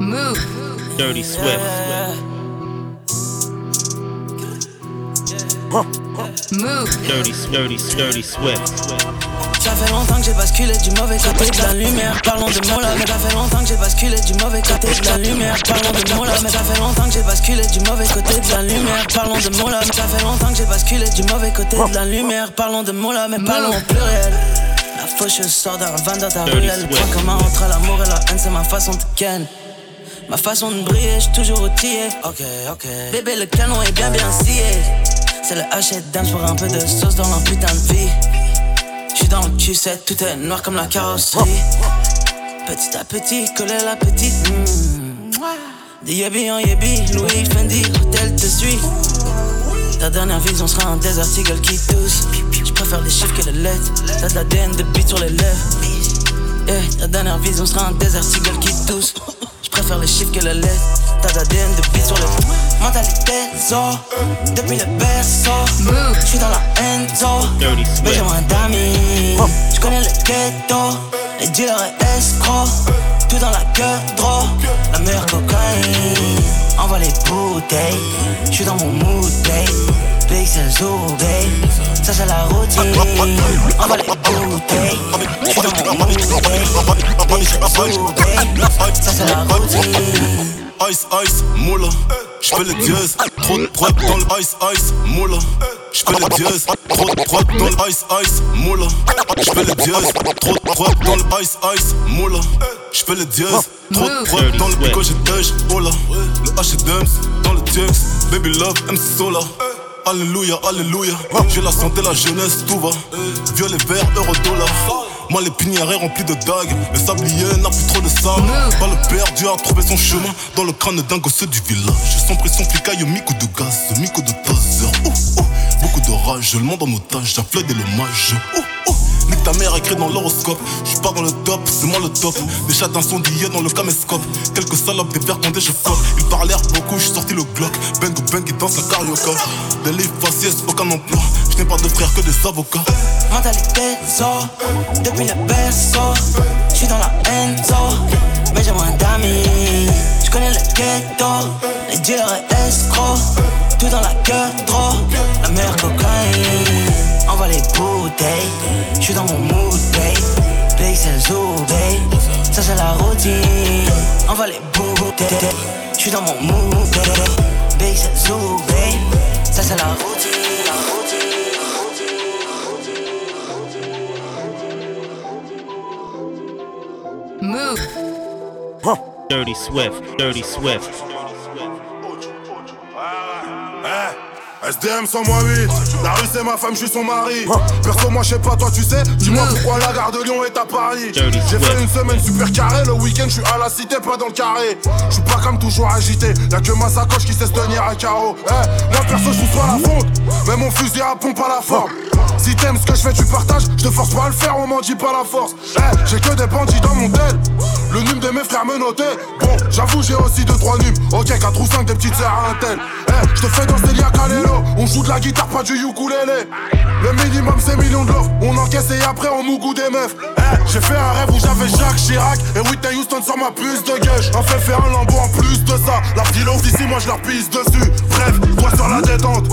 Move. Dirty Swift. Move. Dirty, dirty, dirty Swift. Ça fait longtemps que j'ai basculé du mauvais côté de la lumière. Parlons de mots là, mais ça fait longtemps que j'ai basculé du mauvais côté de la lumière. Parlons de mots là, mais ça fait longtemps que j'ai basculé du mauvais côté de la lumière. Parlons de mots là, mais ça fait longtemps que j'ai basculé du mauvais côté de la lumière. Parlons de mots là, mais parlons au pluriel. La faucheuse sort d'un van dans ta point commun entre l'amour et la haine, c'est ma façon de ken. Ma façon de briller, j'suis toujours outillé. Ok, ok. Bébé, le canon est bien bien scié. C'est le hachet dance pour un peu de sauce dans la putain de vie. J'suis dans le cul, c'est tout est noir comme la carrosserie. Petit à petit, coller la petite. mm. Des en yébi, Louis Fendi, hôtel te suit. Ta dernière vision sera un désert eagle qui tousse. J'préfère les chiffres que les lettres. T'as de l'ADN de beat sur les lèvres. Yeah, ta dernière vision sera un désert eagle qui tousse. J'préfère les chiffres que les lettres. T'as de beat sur les Mentalité zo, depuis le berceau. J'suis dans la enzo. Mais j'ai moins d'amis. J'connais le ghetto, les dealers et escrocs. Tout dans la queue, draw, la meilleure cocaïne. Envoie les bouteilles, j'suis dans mon mood, babe. Big. Ça c'est la routine. Envoie les bouteilles, dans mon mood. Ça c'est la routine. Ice, ice, moula. J'fais les dièses, trop de prod dans le ice, ice, moula. J'fais les dièses, trop de prod dans le ice, ice, moula. J'fais les dièses, trop de prod dans le ice, ice, moula. J'fais les dièses, trop de prod dans le pico, j'ai dèche, oh là. Le H et Dems, dans le baby love, MC Sola. Alléluia, alléluia. J'ai la santé, la jeunesse, tout va. Violet, vert, euro, dollar. Moi, l'épinière est remplie de dagues. Le sablier n'a plus trop de sable. Pas le perdu a trouvé son chemin dans le crâne d'un gosse du village. Sans pression, flicaille, micro de gaz, micro de taser. Beaucoup de rage, le monde en otage, j'afflais des l'hommage. Ouh, ouh. Ta mère écrit dans l'horoscope. J'suis pas dans le top, c'est moi le top. Des chats d'incendiés dans le caméscope. Quelques salopes, des verres condés, je flotte. Ils parlèrent beaucoup, j'suis sorti le Glock. Bang ou bang, ils dansent la carioca. Des livres faciès, aucun emploi. J'n'ai pas de frères que des avocats. Mentalité zo, depuis le berceau. J'suis dans la enzo, mais j'ai moins d'amis. J'connais le ghetto, les dealers et escrocs. Tout dans la queue, draw, la meilleure cocaïne. Envoie les bouteilles, j'suis dans mon mood, babe. Big c'est le zoo, babe. Ça c'est la routine. Envoie les bouteilles, j'suis dans mon mood, babe. Big c'est le zoo, babe. Ça c'est la routine. La routine, la routine. Move. Dirty Swift. Dirty Swift. SDM 108, la rue c'est ma femme, je suis son mari. Perso, moi je sais pas, toi tu sais. Dis-moi pourquoi la gare de Lyon est à Paris. J'ai fait une semaine super carré, le week-end je suis à la cité, pas dans le carré. Je suis pas comme toujours agité, y'a que ma sacoche qui sait se tenir à carreau. Eh, moi perso, je suis soit la fonte, mais mon fusil à pompe à la forme. Si t'aimes ce que je fais, tu partages. Je te force pas à le faire, on m'en dit pas la force. Eh, j'ai que des bandits dans mon tel. Le nume de mes frères me notait. Bon, j'avoue, j'ai aussi deux trois numes. Ok, 4 ou 5 des petites sœurs à un tel. Eh, je te fais danser Lia. Joue de la guitare, pas du ukulélé. Le minimum, c'est millions de. On encaisse et après, on mougou des meufs. Eh, j'ai fait un rêve où j'avais Jacques Chirac et Whitney Houston sur ma puce de gueule. On fait faire un lambeau en plus de ça. La petite love d'ici, moi je leur pisse dessus. Bref, toi sur la détente.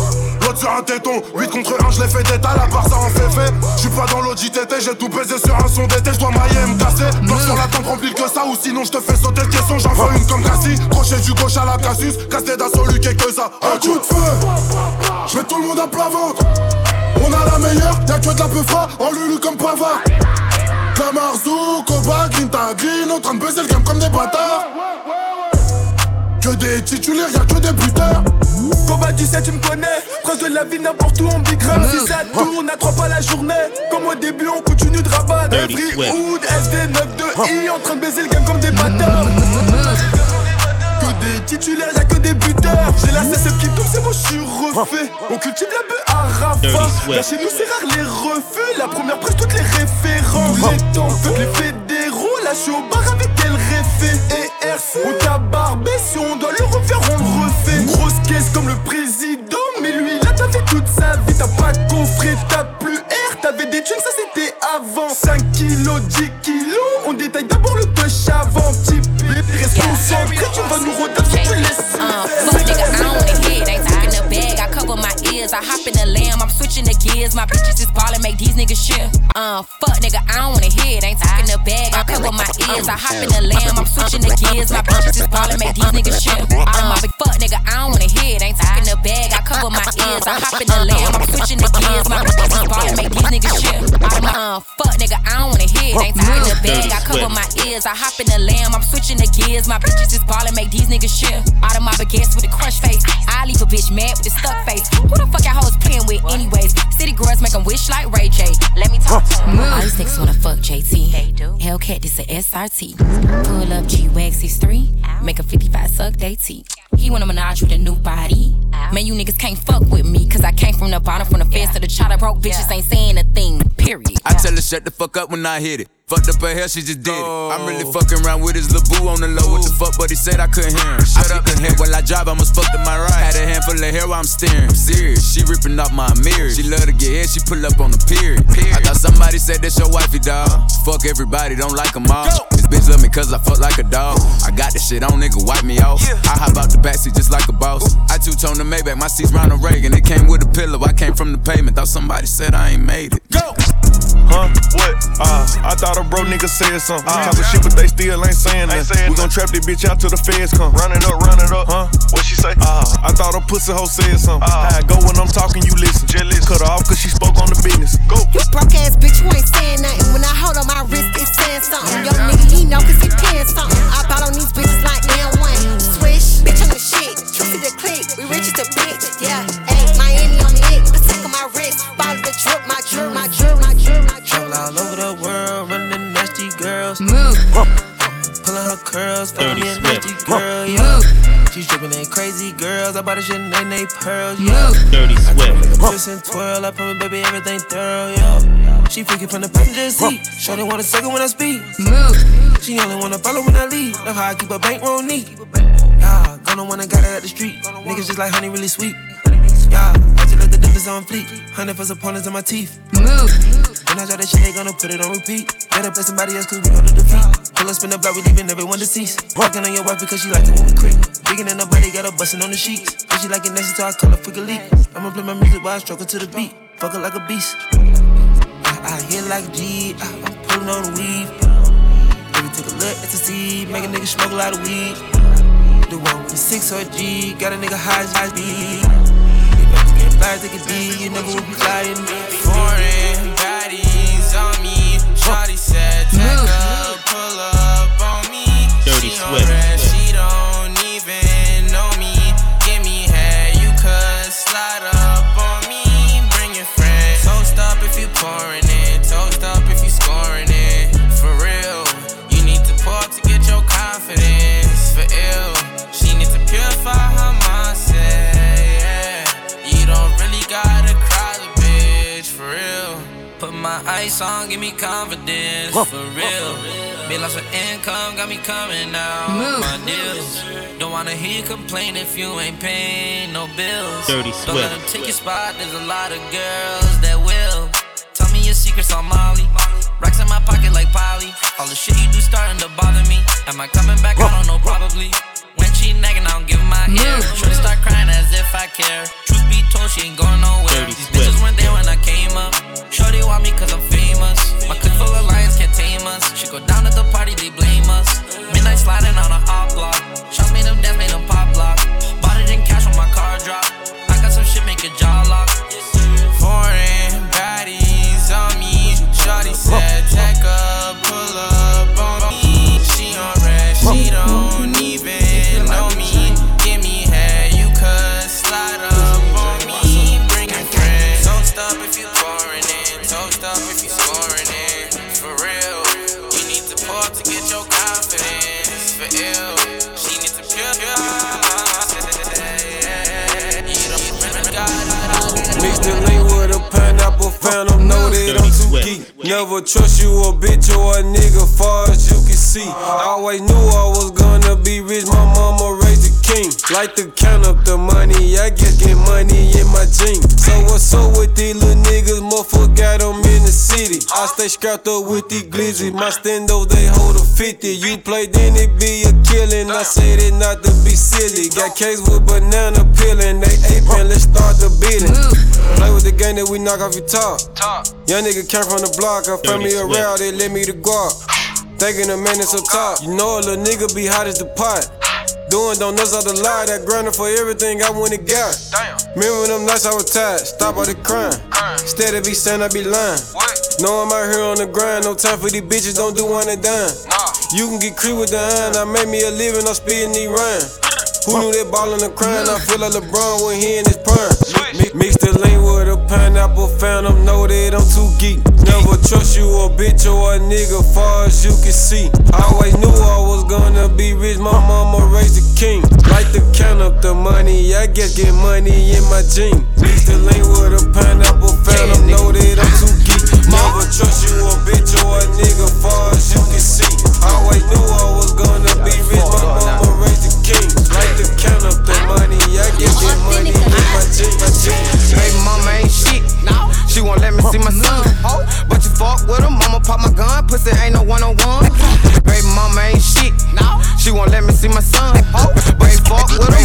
Sur un téton, 8 contre 1, je l'ai fait d'étal, à part ça en fait fait. J'suis pas dans l'audit TT, j'ai tout baisé sur un son d'été, j'dois mailler me casser. Bloc sur la tempe remplie que ça, ou sinon j'te fais sauter le caisson, j'en veux une comme Cassie. Crochet du gauche à la casus, casse d'assaut, que ça. Un coup de feu, j'mets tout le monde à plat ventre. On a la meilleure, y'a que de la peu en lulu comme pavard. Camarzou, Koba, Green Green, en train de baiser le game comme des bâtards. Que des titulaires, y'a que des buteurs. Combat du 7, tu me connais. Prince de la vie, n'importe où on big rap. Si ça tourne à trois pas la journée. Comme au début, on continue de rabattre. Every. Hood, SD 92i, en train de baiser le game comme des bâtards. Que des titulaires, y'a que des buteurs. J'ai la CSF qui tourne, c'est moi, je suis refait. On cultive la bœuf à Rafa. Là, chez nous, c'est rare les refus. La première presse, toutes les références. Les temps, toutes les fédéraux. Là, je suis au bar avec elle réfé. Et RC. On t'a barbé, si on doit le refaire, on le refait. Grosse caisse comme le président. Mais lui, là, t'as fait toute sa vie. T'as pas de coffret, t'as plus R. T'avais des thunes, ça c'était avant. 5 kilos, 10 kilos. On détaille d'abord le touch avant. Petit Reste concentré, tu vas nous redonner si tu laisses. Ears. I hop in the lamb, I'm switching the gears. My bitches is ballin', make these niggas shit. Uh, fuck nigga, I don't wanna hit. Ain't talking the bag, I cover my ears. I hop in the lamb, I'm switching the gears. My bitches is ballin', make these niggas shit. Uh, fuck nigga, I don't wanna hit. Ain't talking the bag, I cover my ears. I hop in the lamb, I'm switching the gears. My bitches is ballin', make these niggas shit. Uh, fuck nigga, I don't wanna hit. Ain't talking the bag, I cover my ears. I hop in the lamb, I'm switching the gears. My bitches is ballin', make these niggas shit. Out of my baguettes with a crush face. I leave a bitch mad with a stuck face. Who the fuck y'all hoes playing with, anyways? City girls make 'em wish like Ray J. Let me talk to 'em. All these niggas wanna fuck JT. They do. Hellcat, this a SRT. Pull up G Wax 63. Make a 55 suck they teeth. He want a menage with a new body. Man, you niggas can't fuck with me, cause I came from the bottom, from the fence to the chopper. Broke bitches ain't saying a thing, period. I tell her shut the fuck up when I hit it. Fucked up her hair, she just did it. I'm really oh. fucking around with his little boo on the low. What the fuck, but he said I couldn't hear him. Shut up and head while I drive, I must fuck to my right. Had a handful of hair while I'm steering. I'm serious, she ripping off my mirror. She love to get hit, she pull up on the period. I thought somebody said that's your wifey, dog. Fuck everybody, don't like them all. This bitch love me cause I fuck like a dog. I got this shit on, nigga, wipe me off. I hop out the backseat just like a boss. I two-tone the Maybach, my seat's Ronald Reagan. It came with a pillow, I came from the pavement. Thought somebody said I ain't made it. Go! Huh? What? Uh, I thought a bro nigga said something. Uh, Talking shit, but they still ain't saying Ain't nothing. saying We gon' trap this bitch out till the feds come. Run it up, run it up. Huh? What she say? Uh, I thought a pussy hoe said something. Uh. I go when I'm talking, you listen. Just listen. Cut her off cause she spoke on the business. Go. You broke ass bitch, you ain't saying nothing. When I hold on my wrist, it's saying something. Yo, nigga, he know cause he paying something. I bought on these bitches like N1. Swish, bitch on the shit. Juicy the click, we rich as the bitch. Yeah, ayy, Miami on the hit. The tick of my wrist. Bottle the drip, my drip, my drip, my drip, my drip. Travel all over the world, running nasty girls. Move, Pulling her curls, fucking me a nasty girl, yeah. She's dripping in crazy girls. I bought a shit name they pearls, yeah. Dirty Swift. Twist and twirl, I promise, baby, everything thorough, yeah. She freaking from the passenger seat. Shorty want a second when I speak. move, She only wanna follow when I leave. Love how I keep a bankroll neat. Yeah, gonna wanna got it at the street. Niggas just like honey, really sweet. Yeah, I just let the difference on fleek. Honey for opponents in my teeth. move, When I drop that shit, they gonna put it on repeat. Better play somebody else, cause we gonna defeat. Pull up, spin the block, we leaving everyone deceased. Walking on your wife because she like it when we creep. Bigger than nobody, got her bustin' on the sheets. And she like it nasty, so I call her freak leak. I'ma play my music while I her to the beat. Fuck her like a beast. I, I hit like a G, I, I'm pulling on the weed. Baby, take a look at the seed, make a nigga smoke a lot of weed. The one with the six or G, got a nigga high as high speed. If I can get fly as they you never will be flying me. Foreign baddies on me. Shawty said, take a pull up on me. Dirty she Swift. My ice on, give me confidence. For real. Be lots of income, got me coming out. Move. My deals. Don't wanna hear you complain if you ain't paying no bills. Dirty Don't let Swift. them take your spot, there's a lot of girls that will. Tell me your secrets on Molly. Racks in my pocket like Polly. All the shit you do starting to bother me. Am I coming back? I don't know, probably. When she nagging, I don't give my ear. Move. Shorty start crying as if I care. Truth be told, she ain't going nowhere. These bitches weren't there when I came up. Shorty want me cause I'm famous. My clique full of lions can't tame us. She go down at the party, they Like to count up the money, I guess get money in my jeans. So what's up with these little niggas, motherfucker got 'em in the city. I stay strapped up with these glizzy. My stendos, they hold a 50. You play, then it be a killing. I say it not to be silly. Got case with banana peeling. They aping, let's start the beating. Play with the game that we knock off your top. Young nigga came from the block. I found me a route, they let me the guap. Thinking the man is up top. You know a little nigga be hot as the pot. Doing donuts out the lie, that grinding for everything I went and got. Remember them nights I was tired, stop all the crime. Instead of be saying I be lying. Know I'm out here on the grind, no time for these bitches, don't do one and dime. You can get creep with the iron, I made me a living, I'm speeding these rhymes. Who knew that ballin' and crying? I feel like LeBron when he in his prime. Mi- Mix the lean with found them, know that I'm too geek. Never trust you a bitch or a nigga, far as you can see. I Always knew I was gonna be rich, my mama raised a king. Like to count up the money, I guess get money in my jeans. Mix the lean with a pineapple, them, know that I'm too geek. Never trust you a bitch or a nigga, far as you can see. Pussy ain't no one on one. Baby mama ain't shit. She won't let me see my son. But you fuck with her,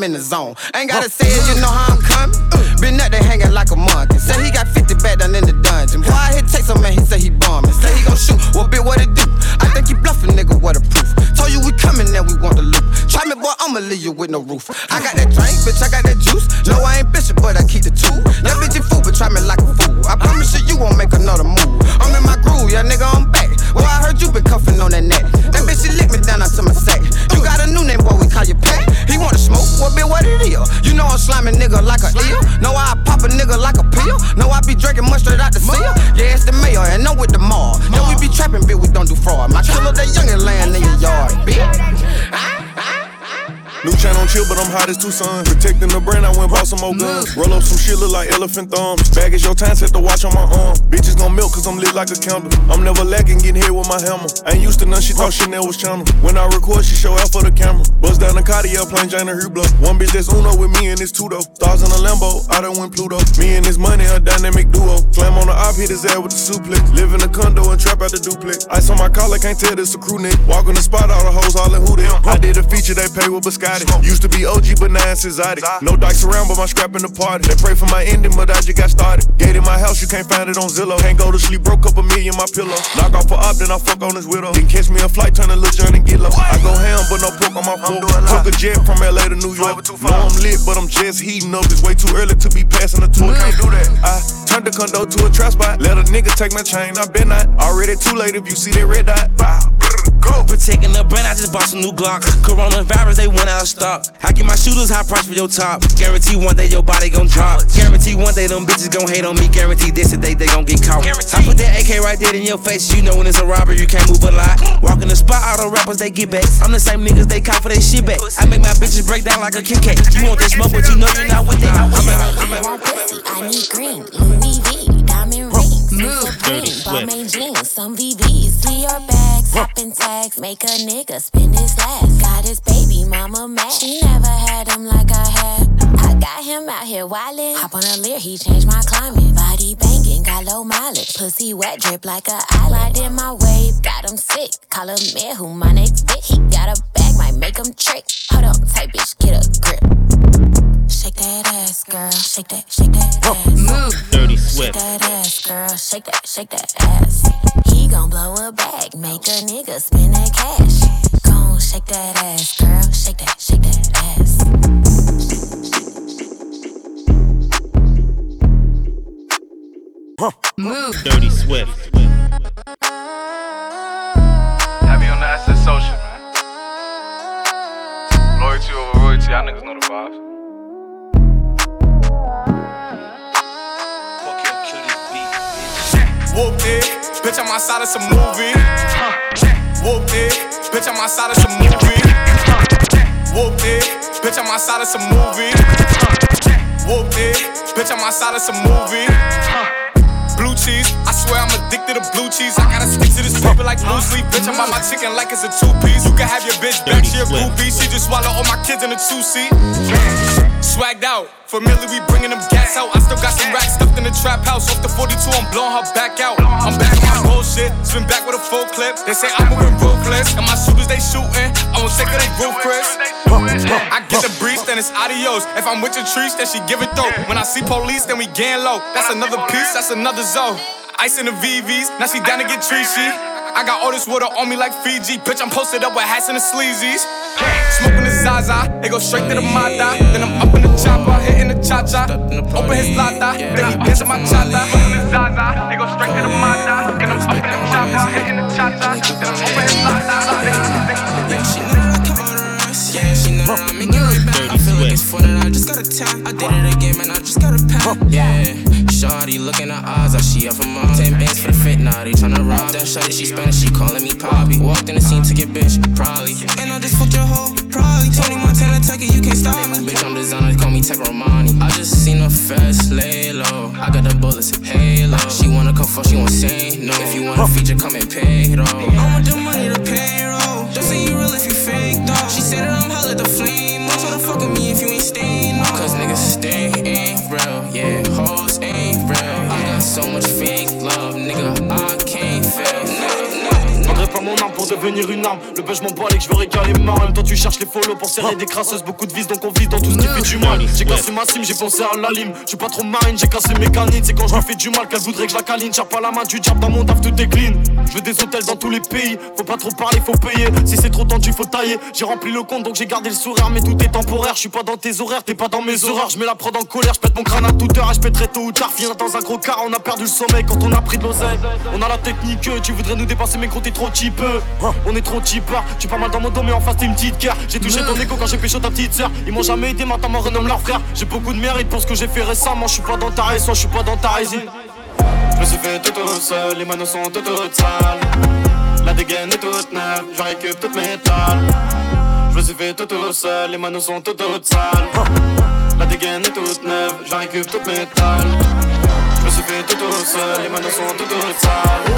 I'm in the zone. Ain't gotta say it, you know how I'm coming. Been up there hanging like a monkey. Say he got 50 back down in the dungeon. Boy, I hit text him, man, he say he bombing. Say he gon' shoot. Well, bitch, what it do? I think he bluffing, nigga, what a proof. Told you we coming, now we want the loot. Try me, boy, I'ma leave you with no roof. I Know slamming nigga like a eel. Know I pop a nigga like a pill. Know I be drinking much straight out the seal. Yeah, it's the mayor, and I'm with the mall. Yeah, we be trapping, bitch, we don't do fraud. My killer, that youngin' laying in your yard, bitch. New chain on chill, but I'm hot as Tucson. Protecting the brand, I went bought some more guns. Roll up some shit, look like elephant thumbs. Bag is your time, set the watch on my arm. Bitches gon' milk, cause I'm lit like a candle. I'm never lacking, getting hit with my hammer. Ain't used to none, she thought Chanel was channel. When I record, she show out for the camera. Buzz down the Cartier, plain Jane and Hublot. One bitch that's Uno with me and it's two though. Stars in a Lambo, I done win Pluto. Me and this money, a dynamic duo. Slam on the op, hit his ass with the suplex. Live in a condo and trap out the duplex. Ice on my collar, can't tell this a crew neck. Walk on the spot, all the hoes hollering who them. I did a feature, they pay with Biscotti. Used to be OG, but now it's exotic. No dice around, but my scrap in the party. They pray for my ending, but I just got started. Gate in my house, you can't find it on Zillow. Can't go to sleep, broke up a million my pillow. Knock off a op, then I fuck on his widow. Then catch me a flight, turn a little journey and get low. I go ham, but no pork on my fork. Took a jet from LA to New York. Know I'm lit, but I'm just heating up. It's way too early to be passing the tour. Can't do that. I turned the condo to a trap spot. Let a nigga take my chain, I been not. Already too late if you see that red dot. Wow. Go. Protecting the brand, I just bought some new Glocks. Coronavirus, they went out stock. I get my shooters high price for your top. Guarantee one day your body gon' drop. Guarantee one day them bitches gon' hate on me. Guarantee this day they gon' get caught. I put that AK right there in your face. You know when it's a robbery, you can't move a lot. Walk in the spot, all the rappers they get back. I'm the same niggas they call for their shit back. I make my bitches break down like a Kit Kat. You want that smoke, but you know you're not with it. I'm a, want pussy, I need green. Louis V, diamond rings. Supreme, Balmain jeans, some VVs. Dior bags, hopping tags, make a nigga spend his last. Got his baby mama mad. She never had him like I had. I got him out here wildin'. Hop on a leer, he changed my climate. Body banging, got low mileage. Pussy wet, drip like a eyelid in my wave. Got him sick. Call him man who my next fit. He got a bag, might make him trick. Hold on, tight bitch, get a grip. Shake that ass, girl. Shake that, shake that ass. Move. Dirty Swift. Shake that ass, girl. Shake that, shake that ass. He gon' blow a bag, make a nigga spend that cash. Gon' shake that ass, girl. Shake that, shake that ass. Move. Dirty Swift. Have you on the asset social, man? Loyalty over royalty, y'all niggas know the vibes. Whoop it, bitch, I'm outside of some movie. Whoop it, bitch, I'm outside of some movie. Whoop it, bitch, I'm outside of some movie. Whoop it, bitch, I'm outside of some movie. Blue cheese, I swear I'm addicted to blue cheese. I gotta stick to this paper like blue sleep. Bitch, I'm on my chicken like it's a two piece. You can have your bitch back, she a groupie. She just swallow all my kids in a two seat. Swagged out, familiar, we bringing them gas out. I still got some racks stuffed in the trap house. Off the 42, I'm blowing her back out. I'm back on my bullshit, spin back with a full clip. They say I'm moving ruthless, and my shooters they shooting. I won't take her, they roof, Chris. I get the breeze, then it's adios. If I'm with your trees, then she give it though. When I see police, then we gang low. That's another piece, that's another zone. Ice in the VVs, now she down to get treachy. I got all this water on me like Fiji. Bitch, I'm posted up with hats and the sleazies. Smoking the Zaza, it go straight to the Mata. Then I'm up in the chopper, hitting the cha cha. Open his lata, then he dance my chata. Smoking the Zaza, it go straight to the Mata. Then I'm up in the chopper, hitting the cha cha. Then I'm open his lata. Yeah, she know I'm making it back. I feel like it's for that I just got a tap. I did it again, man, I just got a pack. Yeah, Shawty looking in her eyes, like she up for mom. Ten bands for the fit, now they tryna rob that Shawty. She Spanish, she calling me Poppy. Walked in the scene to get bitch, probably. And I just fucked your hoe, probably. Tony Montana, take it, you can't stop me. Bitch, I'm designer, call me Tech Romani. I just seen her fast, lay low. I got the bullets, halo. She wanna come fuck, she won't say no. If you want a feature, come and pay, though. I want the money to pay, payroll. Don't say you real if you fake, though. She said that I'm hella the flame. I'm tryna fuck with me if you ain't staying, devenir une arme. Le buzz m'en bat et que je veux régaler ma même temps, tu cherches les follow pour serrer des crasseuses. Beaucoup de vis, donc on vise dans tout ce qui fait du mal. J'ai cassé ma cime, j'ai pensé à la lime. Je suis pas trop marine, j'ai cassé mes canines. C'est quand je lui fais du mal qu'elle voudrait que je la câline. Tire pas la main du diable dans mon taf, tout clean. Je veux des hôtels dans tous les pays. Faut pas trop parler, faut payer. Si c'est trop tendu, faut tailler. J'ai rempli le compte, donc j'ai gardé le sourire. Mais tout est temporaire, je suis pas dans tes horaires, t'es pas dans mes horaires. Je mets la prod en colère, je pète mon crâne à toute heure. Je pèterai tôt ou tard. Finir dans un gros car, on a perdu le sommeil quand on a pris de l'oseille. On a la technique, tu voudrais nous dépasser, mais gros, t'es trop cheap. On est trop cheapers, tu pas mal dans mon dos, mais en face t'es une petite guerre. J'ai touché ton écho quand j'ai pécho ta petite sœur. Ils m'ont jamais aidé, maintenant m'en renomme leur frère. J'ai beaucoup de mérite pour ce que j'ai fait récemment. Je suis pas dans ta raison, je suis pas dans ta résine. Je me suis fait tout tout seul, les manos sont toutes, sales. La dégaine est toute neuve, je récupère toutes mes tales. Je me suis fait tout tout seul, les manos sont toutes, sales. La dégaine est toute neuve, je récupère toutes mes tales. Je me suis fait tout tout seul, les manos sont toutes sales.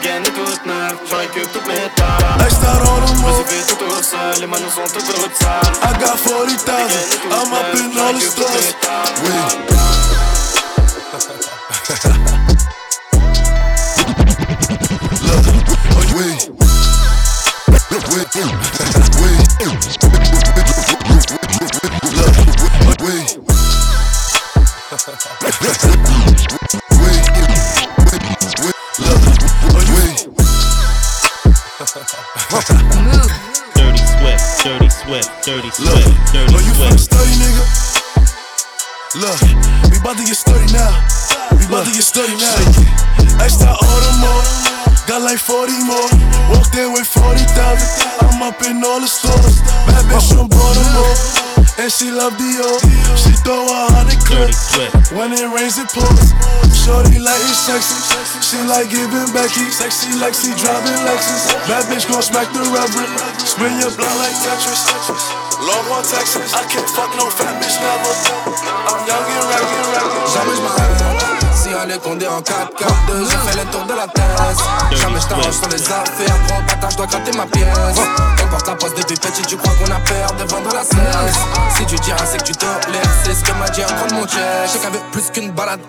La dégaine est toute neuve, je récupère toutes mes tales. Je me suis fait tout tout seul, les manos sont toutes, toutes sales. I got 40,000, I'm up in all the stores. Dirty Look, we about to get sturdy now. We about to get sturdy now. Extra order more. Got like 40 more. Walked in with 40,000. I'm up in all the stores. Bad bitch from Baltimore. And she love Dior. She throw a hundred clips. When it rains, it pours. Shorty like it sexy. She like giving Becky. Sexy Lexi driving Lexus. Bad bitch gon' smack the reverend. Spin your blood like Tetris. Long one Texas. I can't fuck no fat bitch never. I'm young and ragged, ragged. Jamais je m'arrête. Si on est condé en 4 4 2 J'ai fait le tour de la thèse Jamais je t'arrange sur les affaires. Gros bâtard, je dois gratter ma pièce. On porte la poste depuis petit Tu crois qu'on a peur de vendre la cesse Si tu diras c'est que tu te laisses C'est ce que m'a dit un grand de mon chest Je sais veut plus qu'une balade.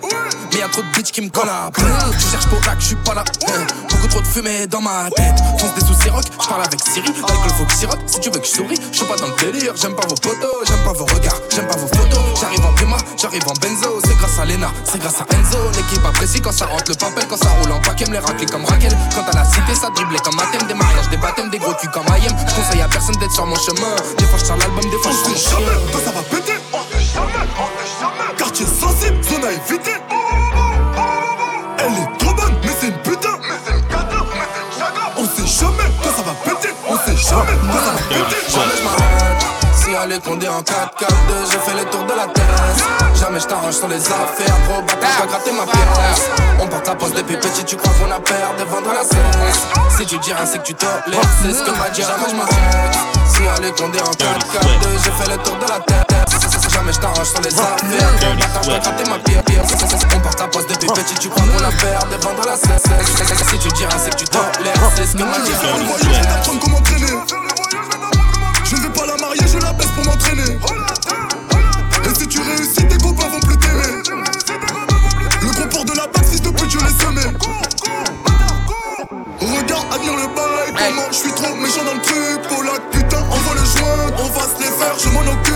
Mais y'a trop de bitch qui me collent Tu cherches pour là que je suis pas là Beaucoup trop de fumée dans ma tête. Fonce des soucis rock Je parle avec Siri. L'alcool faut que sirote. Si tu veux que je souris Je suis pas dans le délire. J'aime pas vos potos J'aime pas vos regards J'aime pas vos photos. J'arrive en Puma J'arrive en Benzo. C'est grâce à Lena C'est grâce à Enzo. L'équipe apprécie quand ça rentre le papel Quand ça roule en paquet. Me les racler comme Raquel. Quand à la cité ça dribblait comme Athènes Des mariages, des baptêmes, des gros culs comme Ayem Je conseille à personne d'être sur mon chemin. Des fois je sors l'album, des fois je Quand ça va péter, on fait jamais, on fait jamais. Quartier sensible, zone à éviter. Allé condé en 4-4-2, j'ai fait le tour de la terre. Jamais je t'arrange sur les affaires, gros bâtard, gratter ma pièce. On porte la poste depuis petit, tu crois qu'on a peur de vendre la cesse. Si tu dis rien, c'est que tu tolères, c'est ce que m'a dit jamais je m'inquiète. Si allé condé en 4-4-2, j'ai fait le tour de la terre. Jamais je t'arrange sur les affaires, gros bâtard, gratter ma pièce. On porte la poste depuis petit, tu crois qu'on a peur de vendre la cesse. Si tu dis rien, c'est que tu tolères, c'est ce que m'a dit jamais je traîner. Je ne vais pas la marier, je la pour m'entraîner. Et si tu réussis, tes copains vont plus t'aimer. Le port de la base, fils de pute, je l'ai semé. Regarde, admire le bail. Comment je suis trop méchant dans le truc. Polak, putain, envoie le joint. On va se les faire, je m'en occupe.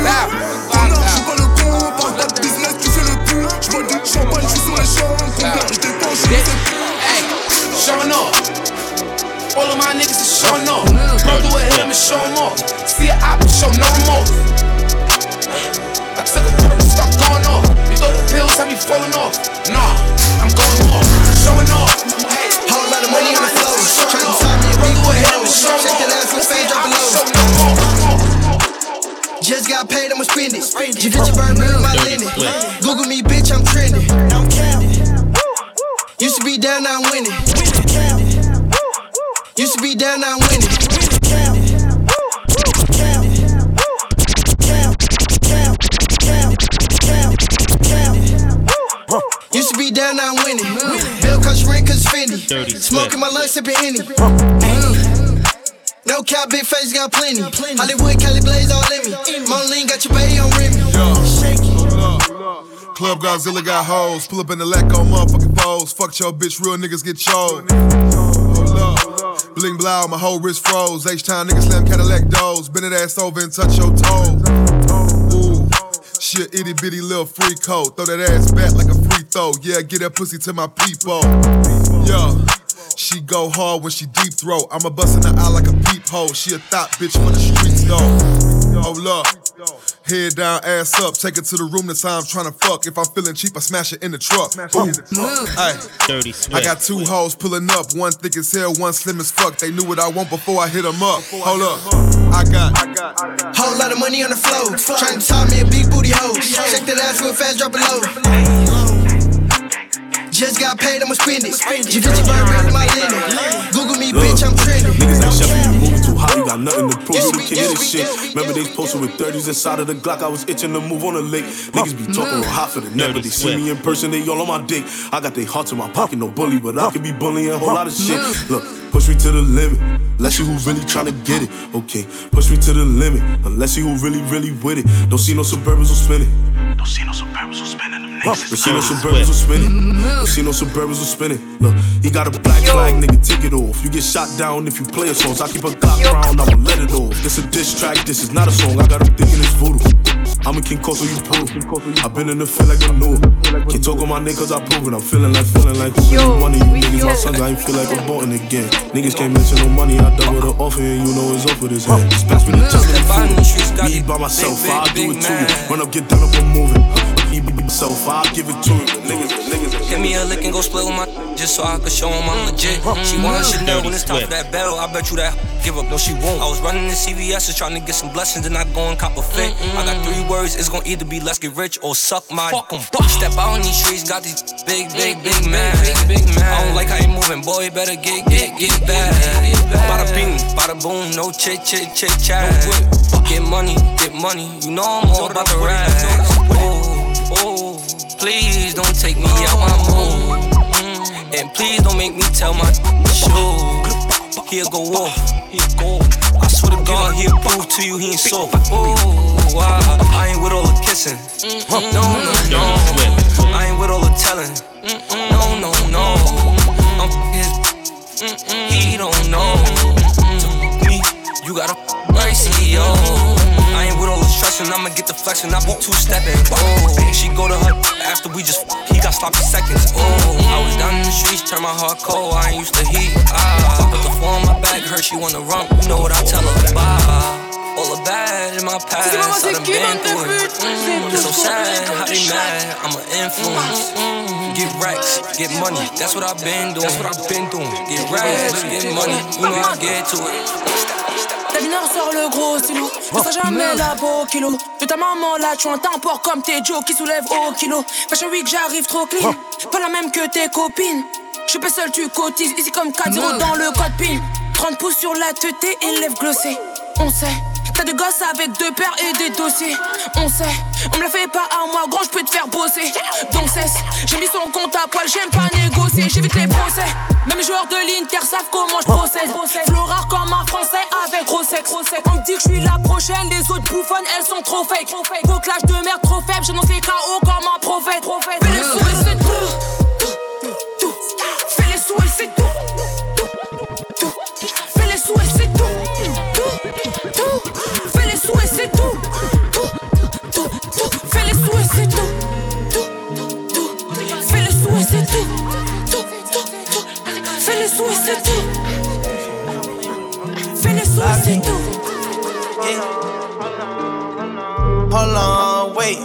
Connard, je suis pas le con. Parle pas de business, tu fais le pu. Je bois du champagne, je suis sur les champs. Combien je dépense, je sais Showing up. All of my niggas showing up. Run through a him and show 'em off. See a op show no remorse. I took a pill and stop going off. You thought the pills had me falling off. Nah, I'm going off. Showing off. Hey, Whole lot of money on the floor. Trying to tie me a big boy hoe. Shake that ass with fame, drop low. Just got paid, I'ma spend it. G50 burn me my linen. Google me, bitch, I'm trending. Used to be down, now I'm winning. Used to be down, now I'm winning. Used to be down, now I'm winning. Bill cause rent cause Fendi. Dirty Smoking my lunch, sipping any. No cap, big face, got plenty. Hollywood, Cali Blaze all in me. Moline got your bay on Remy. Club Godzilla got hoes. Pull up in the lack on motherfucking foes. Fuck your bitch, real niggas get choked. Bling blow, my whole wrist froze. H time niggas slam Cadillac doors. Bend that ass over and touch your toes. Ooh. She a itty bitty little free coat. Throw that ass back like a free throw. Yeah, get that pussy to my people. Yeah. She go hard when she deep throat. I'ma bust in the eye like a peephole. She a thought bitch for the streets though. Oh, Hold up. Head down, ass up. Take it to the room. The time I'm trying to fuck. If I'm feeling cheap, I smash it in the truck. Ooh. Ay. Dirty I got two hoes pulling up, one thick as hell, one slim as fuck. They knew what I want before I hit them up. Hold up, I got, Whole lot of money on the floor. Trying to tie me a big booty hoe. Check that ass real fast, drop it low. Just got paid, I'ma spend it. G50 burn me my linen. Google me, bitch, I'm trending. Niggas ain't shuffling, you moving you got nothing to prove. You the king of this shit. Remember they posted with 30s inside of the Glock, I was itching to move on the lake. Niggas be talking real hot for the net, but they see me in person, they all on my dick. I got they hearts in my pocket, no bully, but I could be bullying a whole lot of shit. Look, push me to the limit. Let's see who really tryna get it. Okay, push me to the limit. And let's see who really, really with it. Don't see no suburbans who spin it. Don't see no suburbans who spinning them niggas. Don't see no suburbans who spinning. Don't see no suburbans who spinning. Look, he got a black flag, nigga, take it off. You get shot down if you play a song. I keep a Glock round, I'ma let it off. This a diss track, this is not a song. I got a him thinking it's voodoo. I'm a King Coso, you prove. I've been in the field like I know. Can't talk on my niggas, I prove it. I'm feeling like, feeling like who really one of you niggas. My sons, I ain't feel like I'm bought again. Niggas can't mention no money, I double the offer, and you know it's off with his head. Just pass me the justice food. Me by myself, I'll do it to you. Run up, get down up, I'm moving. Me be myself, I'll give it to you. Niggas, niggas. Give me a lick and go split with my just so I could show 'em I'm legit. She wanna Chanel when it's time for that battle. I bet you that give up, no, she won't. I was running the CVS just trying to get some blessings and I go and cop a fit. I got three words, it's gonna either be let's get rich or suck my. Fuck 'em. Step out on these streets, got these big, big, big man. Big, big man. I don't like how you moving, boy. Better get, get, get back. Bada bing, bada boom, no chit, chit, chit, chat. Get money, get money. You know I'm all about the rags. Oh, oh, please don't take me out my mood. And please don't make me tell my show. He'll go off. I swear to God, he'll prove to you he ain't soft. Oh, wow. I ain't with all the kissing. No, no, no. I ain't with all the telling. No, no, no. I'm his. He don't know. Me, you gotta mercy, yo. I ain't with all the stressing, I'ma get the flexing, I be two stepping. Oh, she go to her after we just he got sloppy seconds. Oh, I was down in the streets, turn my heart cold, I ain't used to heat. Ah, put the phone on my back, her she wanna run, you know what I tell her. Bye. All the bad in my past, I done been through it. Mm, it's so sad, how they mad, I'm an influence. Get racks, get money, that's what I've been doing. That's what I've been doing. Get racks, get money, you know I get to it. Davineur sort le gros stylo. Ne sera jamais la beau kilo. De ta maman là, tu un port comme tes Joe qui soulève au kilo. Fashion week, j'arrive trop clean. Pas la même que tes copines. Je suis pas seul, tu cotises. Ici comme 4 dans le code PIN. 30 pouces sur la tête et lève glossée. On sait. T'as des gosses avec deux paires et des dossiers. On sait, on me la fait pas à moi, grand, je peux te faire bosser. Donc cesse, j'ai mis son compte à poil, j'aime pas négocier, j'évite les procès. Même les joueurs de l'Inter savent comment je procède. Florard comme un français avec gros sexe. On me dit que je suis la prochaine, les autres bouffonnes, elles sont trop fake. Vos clash de merde trop faible, j'annonce les KO comme un prophète. Fais les c'est tout. Tout. Tout. Fais les sous et c'est tout. Tout. Tout. Fais les sous et c'est tout. Fais les sous et c'est tout. Hold on, wait.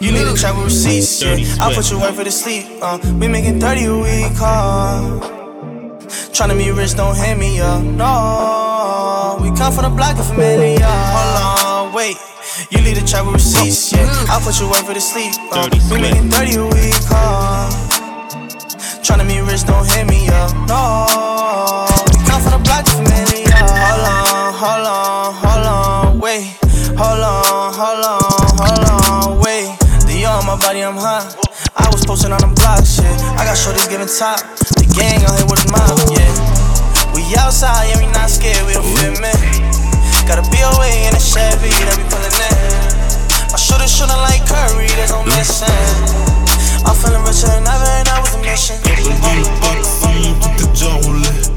You need to travel receipts, yeah. I'll put you right for the sleep. Uh, we making 30 a week, uh. Tryna be rich, don't hit me up. No, we come from the block of familiar. Hold on, wait. You need to travel receipts, yeah. I'll put you right for the sleep. Uh, we making 30 a week, uh. Tryna be rich, don't hit me up. No, we come from the block of familiar. Hold on, hold on, hold on, wait. Hold on, hold on, hold on, wait. The on my body, I'm hot. I was posting on them blocks, yeah. I got shorties giving top. The gang out here with a mob, yeah. We outside, yeah, we not scared, we don't fit me. Got a BOA in a Chevy that be pulling in. My shooter shooting like Curry, there's no missing. I'm feeling richer than ever, and that was a mission. Dans le paxon,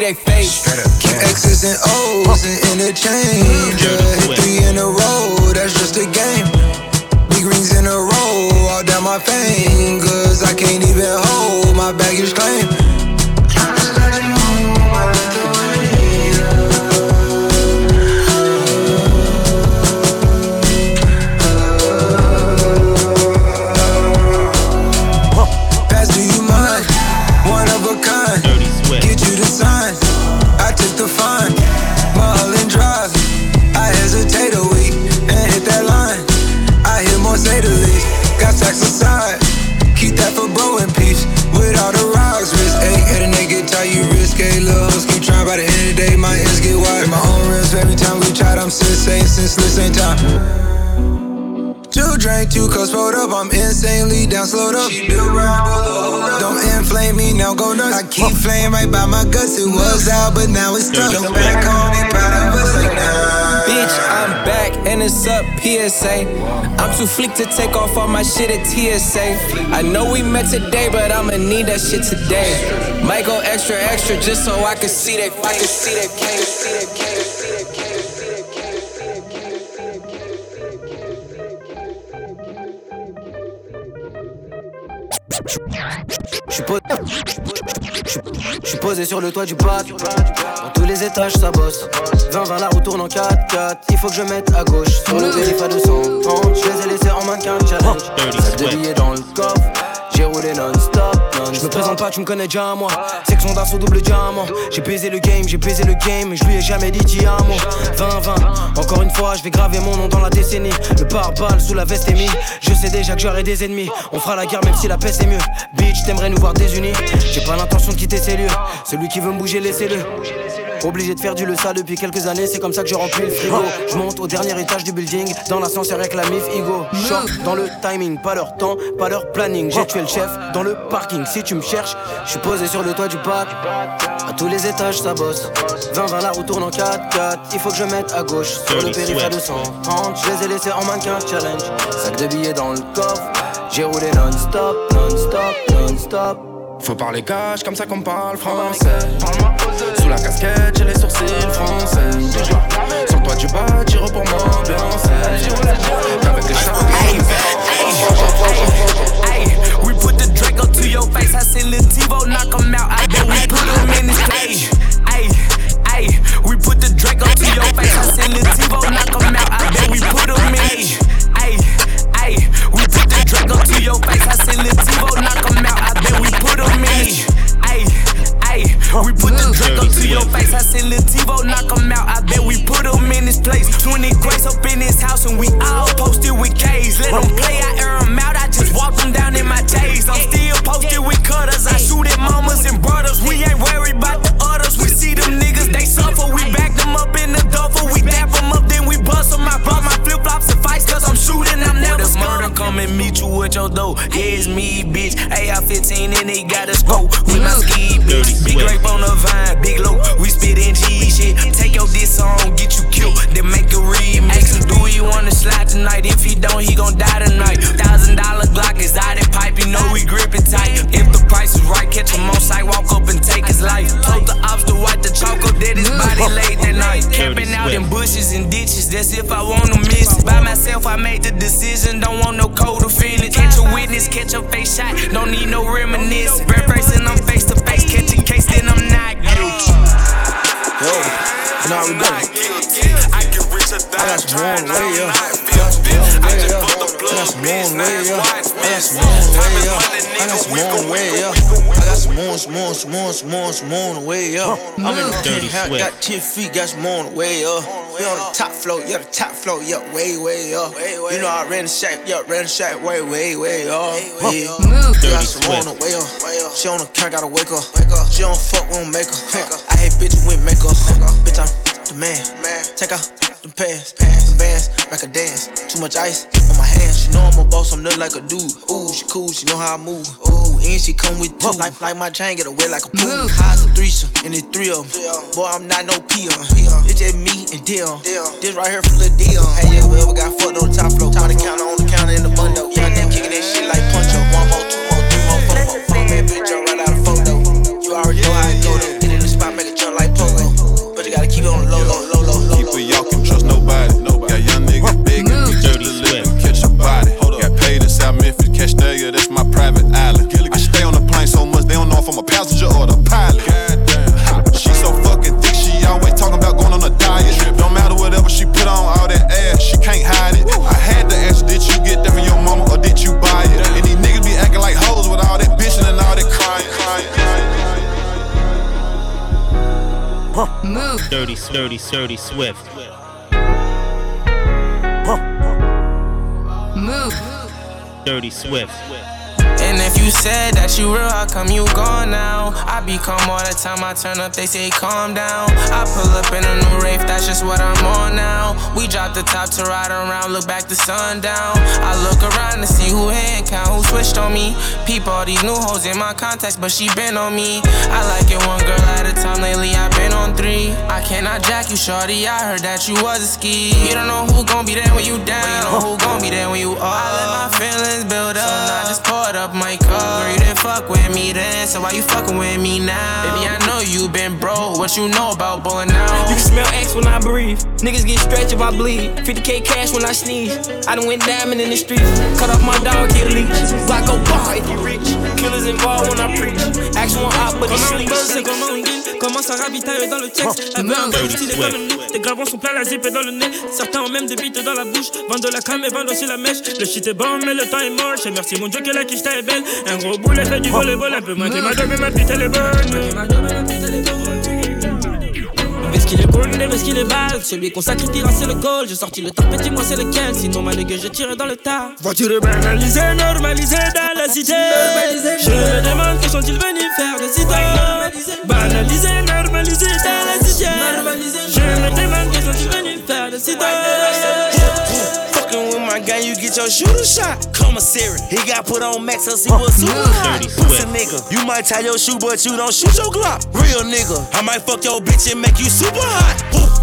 they face. It was out, but now it's stuck. Look back be proud of us like nah. Bitch, I'm back and it's up, PSA. I'm too flick to take off all my shit at TSA. I know we met today, but I'ma need that shit today. Might go extra, extra just so I can see they, I can see see they, can see they, posé sur le toit du bac. Dans tous les étages, ça bosse. 20-20, la roue tourne en 4-4. Il faut que je mette à gauche. Sur le vérif à 230. Je les ai laissés en mannequin challenge. De billets dans le coffre. J'ai roulé non-stop. Je me présente pas, tu me connais déjà moi. Section d'assaut double diamant. J'ai baisé le game, j'ai baisé le game. Je lui ai jamais dit amo. 20-20, encore une fois, je vais graver mon nom dans la décennie. Le pare-balles sous la veste est mis. Je sais déjà que j'aurai des ennemis. On fera la guerre même si la paix c'est mieux. Bitch, t'aimerais nous voir désunis. J'ai pas l'intention de quitter ces lieux. Celui qui veut me bouger, laissez-le. Obligé de faire du le depuis quelques années, c'est comme ça que je remplis le frigo. Je monte au dernier étage du building, dans l'ascenseur avec la mif Igo. Choc dans le timing, pas leur temps, pas leur planning. J'ai tué le chef dans le parking. Si tu me cherches, je suis posé sur le toit du bac. À tous les étages, ça bosse. 20-20, la roue tourne en 4-4. Il faut que je mette à gauche sur le périph' à 230. Je les ai laissés en mannequin challenge. Sac de billets dans le coffre. J'ai roulé non-stop, non-stop, non-stop. Faut parler cash, comme ça qu'on parle français. Sous la casquette, j'ai les sourcils français. Sur le toit du bas, tire pour m'ambiancer. Avec les chats. We put the Draco to your face. I send Lil Tivo, knock him out. I bet we put him in his place. Ay, ay, we put the Draco to your face. I send Lil Tivo, knock him out. I bet we put him in his Ay, Draco to your face. I send Lil Tivo, knock him out. I bet we put him in his Ay, ay, we put the Draco to your face. I send Lil Tivo, knock him out. I bet we put him in his place. 20 grace up in his house and we all posted with K's. Let them play, I air them out. I just walk them down in my J's. I'm still posted with cutters. I shoot at mamas and brothers. We ain't worried about the others. We see them niggas, a murder, come and meet you at your door. Yeah, it's me, bitch. AR 15 and they got a scope. With my ski, bitch. Big grape on the vine, big low. We spit in G shit. Take your diss song, get you killed. Then make a remix. Ask him, do he wanna slide tonight? If he don't, he gon' die tonight. Glock is out that pipe, you know we grip it tight. If the price is right, catch him on sight, walk up and take his life. Told the ops to wipe the chalk up, dead his body late that night. Camping out in bushes and ditches, that's if I wanna miss it. By myself, I made the decision, don't want no code of feelings. Catch a witness, catch a face shot, don't need no reminiscence. Bracing, I'm face to face, catch a case, then I'm not guilty. Yo, now we done. I get rich a I got some way up. I got some more way up. I got some more way up. I got some more way up. I got some more, some more, some more, some more, some more on the way up. I'm in the Dirty tent, Swift. got 10 feet, got some more on the way up. We on the top floor, yeah, the top floor, yeah, way, way up. You know I ran the shack, yeah, ran the shack, way, way, way up. Yeah. Got some more on the way up. She on the count, gotta wake up. She don't fuck, we don't make her. I hate bitches with makeup. Bitch, I'm the man. Take out them pants, them bands, make her dance. Too much ice on my hands. She know I'm a boss, I'm nothing like a dude. Ooh, she cool, she know how I move. Ooh, and she come with two. Like, like my chain, get away like a pool. Highs a threesome, and it's three of them. Boy, I'm not no peon. It's just me and Dion. This right here from Lil Dion. Hey, yeah, we got fucked on the top floor. On the counter, on the counter in the bundle. Yeah, them kicking that shit like punch up. One more, two more, three more, four more. Fuck that bitch, jump right out of photo. You already know how it go though. Get in the spot, make it jump like pogo. But you gotta keep it on the low, low. If I'm a passenger or the pilot. She so fucking thick, she always talking about going on a diet. No matter whatever she put on, all that ass, she can't hide it. I had to ask, did you get that from your mama or did you buy it? And these niggas be acting like hoes with all that bitching and all that crying, crying, crying. Move. Dirty, dirty, dirty Swift. Move. Dirty Swift. And if you said that you real, how come you gone now? I be calm all the time I turn up, they say calm down. I pull up in a new Wraith, that's just what I'm on now. We drop the top to ride around, look back to sundown. I look around to see who hand count, who switched on me. Peep all these new hoes in my contacts, but she been on me. I like it one girl at a time, lately I've been on three. I cannot jack you, shorty, I heard that you was a ski. You don't know who gon' be there when you down, you know who gon' be there when you up. I let my feelings build up, so I just poured up my cup. Greeted fuck with me then, so why you fucking with me now? Baby, I know you been broke. What you know about bowling out? You can smell X when I breathe. Niggas get stretched if I bleed. 50k cash when I sneeze. I done went diamond in the streets. Cut off my dog, get leech. Block go bar if you rich. Killers involved when I preach. Action one op, but he sleep. Commence à ravitailler dans le texte. Elle veut un gars stylé comme nous. Tes gravons sont pleins la zip et dans le nez. Certains ont même des bites dans la bouche. Vendent de la cam et vendent aussi la mèche. Le shit est bon, mais le temps est moche. Et merci mon dieu que la quiche est belle. Un gros boulet fait du volleyball. Un peu moins que ma dame et ma pite elle est bonne. Est-ce qu'il est bon, est-ce qu'il est bal Celui qu'on sacrifiera c'est le goal. J'ai sorti le tarpé, dis-moi c'est lequel. Sinon ma nigga je tire dans le tas. Voiture banalisée, normalisée dans la cité. Je me demande que sont-ils venus faire des idées Banalisé, normalisé dans la cité. Je me demande que sont-ils venus faire des idées your shooter shot. Commissary, he got put on max, cause he was super hot. Pussy nigga, you might tie your shoe, but you don't shoot your Glock. Real nigga, I might fuck your bitch and make you super hot.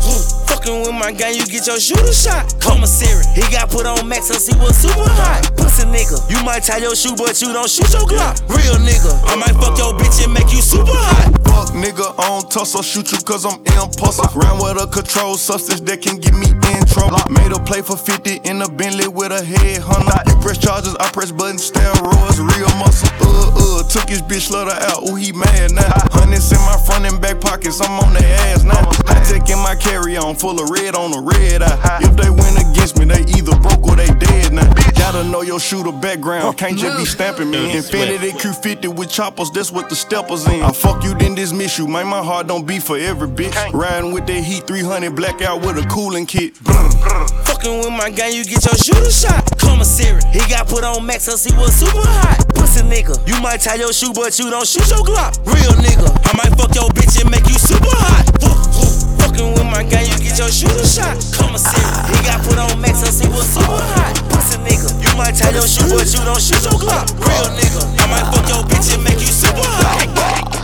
Fucking with my gang, you get your shooter shot. Commissary, he got put on max, cause he was super hot. Pussy nigga, you might tie your shoe, but you don't shoot your Glock. Real nigga, I might fuck your bitch and make you super hot. Fuck nigga, I don't tussle, shoot you cause I'm impulsive. Round with a controlled substance that can get me in trouble. Made a play for 50 in a Bentley with a head hunter. You press charges, I press buttons, steroids, real muscle. Uh, uh, took his bitch, let out, ooh, he mad now. Hundreds in my front and back pockets, I'm on their ass now. Hijacking my carry on, full of red on the red eye. If they win against me, they either broke or they dead now. Gotta know your shooter background, can't just be stamping me. Infiniti Q50 with choppers, that's what the steppers in. I fuck you, then dismiss you, man, my heart don't beat for every bitch. Riding with that heat 300 blackout with a cooling kit. Fucking with my gang, you get your shooter shot. Commissary, he got put on max, cause he was super hot. Pussy nigga, you might tie your shoe, but you don't shoot your Glock. Real nigga, I might fuck your bitch and make you super hot. Fucking with my guy, you get your shooter shot. Commissary, he got put on max, cause he was super hot. Pussy nigga, you might tie your shoe, but you don't shoot your Glock. Real nigga, I might fuck your bitch and make you super hot.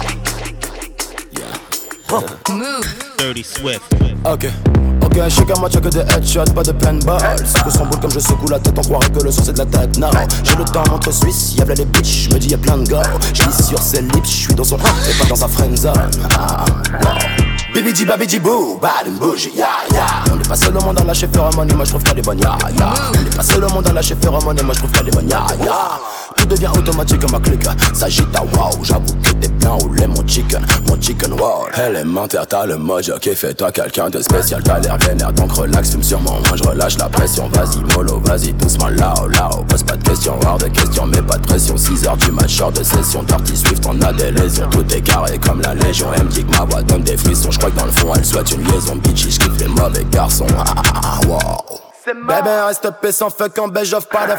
Dirty Swift. Ok. Ok, je qu'à moi que des headshots, pas de paintball. C'est que son boule comme je secoue la tête, on croirait que le son c'est de la tête. Non, j'ai le temps entre Suisse, y'a plein les bitches, je me dis y'a plein de gars. J'lis sur ses lips, je suis dans son et pas dans sa friend zone. Ah, wow. Baby G, baby G, boo, bad and bougie, yeah, yeah. On est pas seul au monde à lâcher faire money, moi je trouve pas des bonnes, yeah, yeah. On est pas seul au monde à lâcher faire money, moi je trouve pas des bonnes, yeah, yeah. Tout devient automatique ma clique, s'agite à wow. J'avoue que t'es bien roulé mon chicken, mon chicken wow. Élémentaire, t'as le mojo qui fait toi quelqu'un de spécial, t'as l'air vénère, donc relax, fume sur mon main, je relâche la pression. Vas-y, mollo, vas-y, doucement, là-haut, là-haut. Pose pas de questions, hors de questions, mais pas de pression. 6 heures du match, hors de session, Dirty Swift, on a des lésions. Tout est carré comme la légion. Dit que ma voix donne des frissons, je crois que dans le fond, elle souhaite une liaison. Bitchy, je kiffe les mauvais garçons. Ah, ah, ah, wow. Bébé reste paix sans fuck en beige j'offre pas de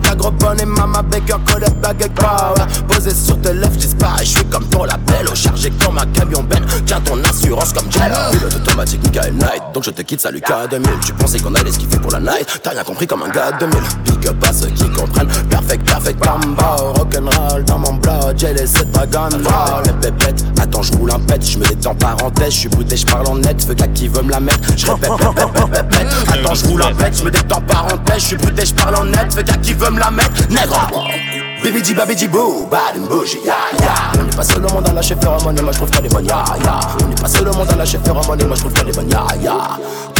Ta gros bonne et maman baker code baguette power Posé sur tes lèvres disparais Je suis comme ton label Chargé comme un camion Ben Tiens ton assurance comme Jello Pilote automatique Michael Knight. Donc je te quitte salut K2000 Tu pensais qu'on allait se kiffer pour la night? T'as rien compris comme un gars 2000 Big up à ceux qui comprennent. Perfect perfect combo Rock'n'roll dans mon blood J'ai laissé de dragon ball Les pépettes Attends je roule un pet. Je me détends parenthèse Je suis bouté je parle en net. Feu gars qui veut me la mettre. Je répète répète répète Attends je roule un pet. Je me détends parenthèse Je suis bouté je parle en net. Feu gars qui veut me la Baby G, baby G, boo, bad and ya yeah. On n'est pas seul au monde à lâcher faire un moi je trouve des bonnes. On n'est pas seul au monde à lâcher faire un moi je trouve que des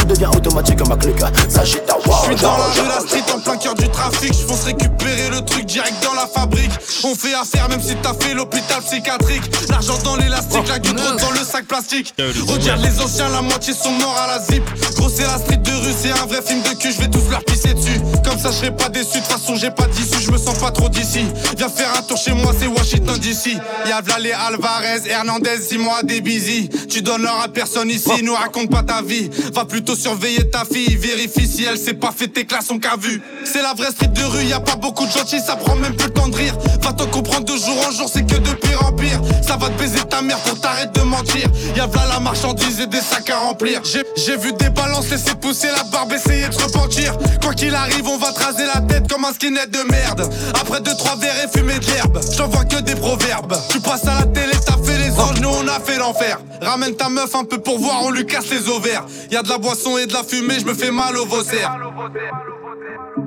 devient automatique comme ma clique, ça jette à wow. Je suis dans la rue, la street, en plein cœur du trafic. Je pense récupérer le truc direct dans la fabrique. On fait affaire même si t'as fait l'hôpital psychiatrique. L'argent dans l'élastique, la gueule dans le sac plastique. Regarde les anciens, la moitié sont morts à la zip. Gros, c'est la street de rue, c'est un vrai film de cul. Je vais tous leur pisser dessus. Comme ça, je serai pas déçu. De toute façon, j'ai pas d'issue, je me sens pas trop d'ici. Viens faire un tour chez moi, c'est Washington DC. Y'a les Alvarez, Hernandez, six mois des busy. Tu donnes l'heure à personne ici, nous raconte pas ta vie. Va plutôt surveiller ta fille, vérifie si elle s'est pas fait tes classes, qu'a vu. C'est la vraie street de rue, y a pas beaucoup de gentils, ça prend même plus le temps de rire. Va te comprendre de jour en jour, c'est que de pire en pire. Ça va te baiser ta mère pour t'arrêter de mentir. Y'a v'là la marchandise et des sacs à remplir. J'ai- J'ai vu des balances laisser pousser la barbe, essayer de se repentir. Quoi qu'il arrive, on va te raser la tête comme un skinhead de merde. Après deux, trois verres et fumer de l'herbe, j'en vois que des proverbes. Tu passes à la télé, t'as fait les anges, nous on a fait l'enfer. Ramène ta meuf un peu pour voir, on lui casse les ovaires. Y a de la boisson et de la fumée, je me fais mal au vaussaire.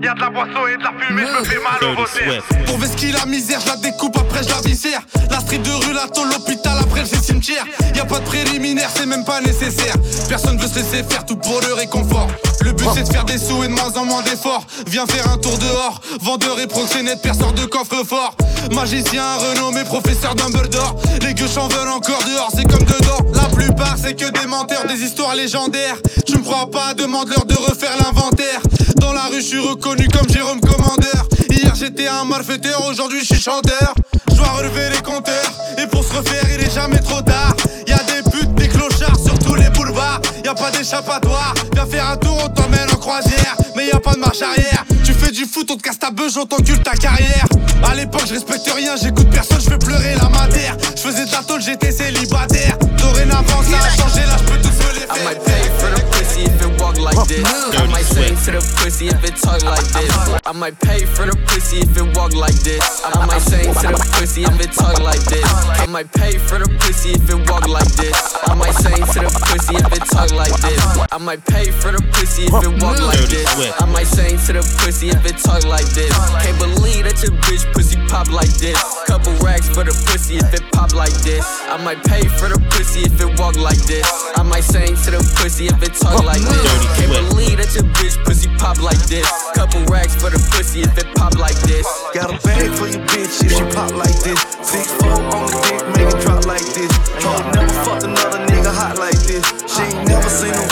Y'a de la boisson et de la fumée, je me fais mal au voter. Pour Veski, la misère, je la découpe, après je la viscère. La street de rue, la tôle, l'hôpital, après le cimetière. Y a pas de préliminaire, c'est même pas nécessaire. Personne veut se laisser faire tout pour le réconfort. Le but c'est de faire des sous et de moins en moins d'efforts. Viens faire un tour dehors, vendeur et proxénète, perceur de coffre fort. Magicien renommé, professeur Dumbledore. Les gueux en veulent encore dehors, c'est comme dedans. La plupart c'est que des menteurs, des histoires légendaires. Tu me crois pas, demande-leur de refaire l'inventaire. Dans la rue, je suis reconnu comme Jérôme Commandeur. Hier j'étais un malfaiteur, aujourd'hui je suis chanteur. Je dois relever les compteurs, et pour se refaire, il est jamais trop tard. Y a des putes, des clochards sur tous les boulevards. Y a pas d'échappatoire, viens faire un tour, on t'emmène en croisière. Mais y a pas de marche arrière. Du foot, on te casse ta beuge, on t'encule ta carrière. À l'époque, je respecte rien, j'écoute personne, je fais pleurer la matière. Je faisais de la tôle, j'étais célibataire. Dorénavant, ça a changé, là je peux tout se les I might pay for the pussy if it walk like this. I might sing to the pussy if it talk like this. I might pay for the pussy if it walk like this. I might sing to the pussy if it talk like this. I might pay for the pussy if it walk like this. I might sing to the pussy if it talk like this. I might pay for the pussy if it walk like this. I might sing to the pussy if it talk like this. Can't believe that your bitch pussy pop like this. Couple racks for the pussy if it pop like this. I might pay for the pussy if it walk like this. I might sing to the pussy if it talk like this. Can't believe that your bitch pussy pop like this. Couple racks for the pussy if it pop like this. Got a bag for your bitch if she pop like this. Six four on the dick, make it drop like this. Told never fucked another nigga hot like this. She ain't never seen a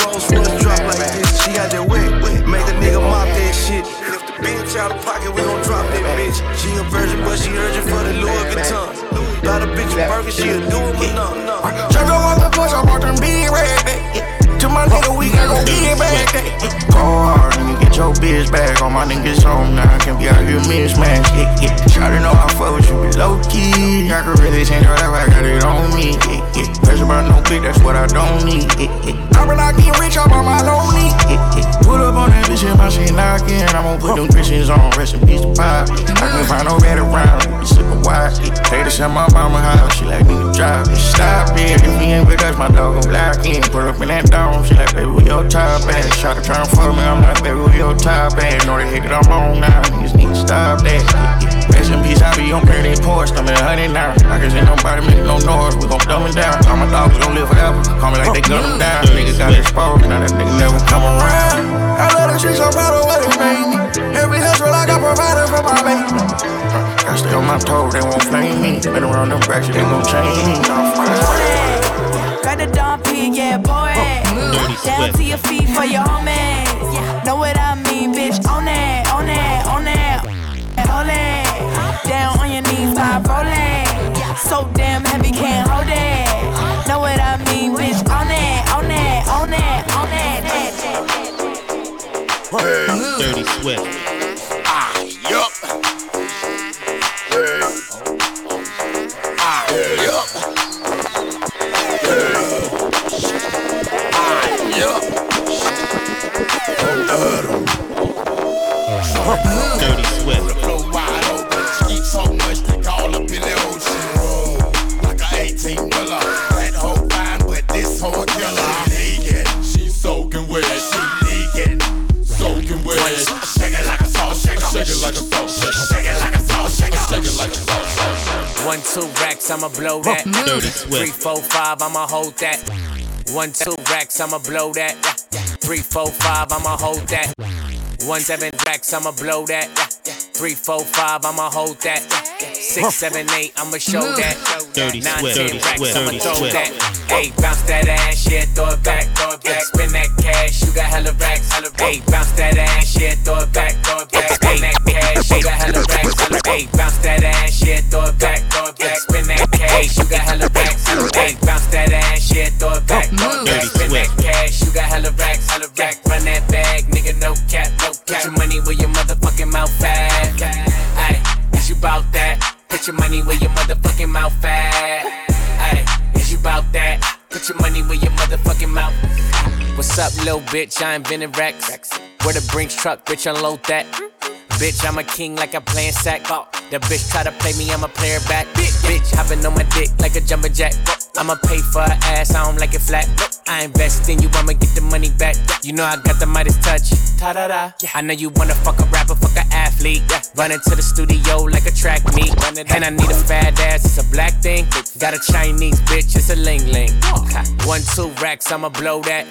bitch back. All my niggas home now, I can be out here mismatch. Yeah, yeah. Try to know I fuck with you, low key. I can really change your life, I got it on me. Yeah, yeah. Pressure about no click, that's what I don't need. Yeah, yeah. I been out getting rich, I'm on my lonely. Yeah, yeah. Pull up on that bitch and my shit knocking. I'm gonna put them Christians on, rest in peace to pop. I can find no red around, we sippin' wide. Take the shit my mama house, she like me to drive. Stop it, if he ain't with us, my dog gon' block in. Put up in that dome, she like, baby, we your top ass. Shot to and fuck me, I'm like, baby, we your top ass. Know they hate that I'm on now, niggas need to stop that. Rest in peace, I be on pretty porch, I'm in a hundred now. I can see nobody make no noise, we gon' dumb it down. All my dogs gon' live forever, call me like they gun them down. Oh, niggas got exposed, now that nigga never come around. I love the streets, I'm proud of what it made me. Every hustle I got provided for my baby. I stay on my toes, they won't flame me. Been around them bracks, they gon' change me. Got the Don P, yeah, boy. Down to your feet for your homies. Know what I mean, bitch? On that, on that, on that. Hold it. Down on your knees, vibe rolling. So damn heavy, can't hold it. Know what I mean, bitch? On that, on that, on that, on that. Dirty Swift. Dirty Swift. Flow wide open. Skeet so much they call up in the ocean. Like a 18 wheeler. That hoe fine, but this hoe killer. Leaking. She soaking wet. She leaking. Soaking wet. Shake it like a salt shaker. Shake it like a salt shaker. Shake it like a salt shaker. Shake it like a salt shaker. One, two racks, I'ma blow that. Dirty Swift. Three, four, five, I'ma hold that. One, two racks, I'ma blow that. Three, four, five, I'ma hold that. One, seven racks, I'ma blow that. Three, four, five, I'ma hold that. Six, seven, eight, I'ma show that. Dirty Nine, Swift, ten Dirty racks, Swift, I'ma Dirty throw Swift. that. Hey, bounce that ass, yeah, throw it back, throw it back. Spin that cash, you got hella racks, hella racks. Hey, bounce that ass, yeah, throw it back, throw it back. Spin that cash, you got hella racks, hella Hey, bounce that ass, yeah, throw it back, throw it back. Spin that cash, you got hella racks, hella Hey, bounce that ass, yeah, throw it back, throw it back. Spin that cash, you got hella racks, hella rack. Run that bag, nigga, no cap, no cap. Put your money where your motherfucking mouth at. Ay, is you bout that? Put your money where your motherfucking mouth at. Ay, is you bout that? Put your money where your motherfucking mouth. What's up, little bitch? I invented racks. Where the Brinks truck, bitch, unload that. Bitch, I'm a king like I'm playing sack. The bitch try to play me, I'm a player back. Bitch, hopping on my dick like a jumping jack. I'ma pay for her ass, I don't like it flat. I invest in you, I'ma get the money back. You know I got the Midas touch. Ta da da. I know you wanna fuck a rapper, fuck a athlete. Run into the studio like a track meet. And I need a fat ass, it's a black thing. Got a Chinese bitch, it's a ling ling. Oh. One, two racks, I'ma blow that.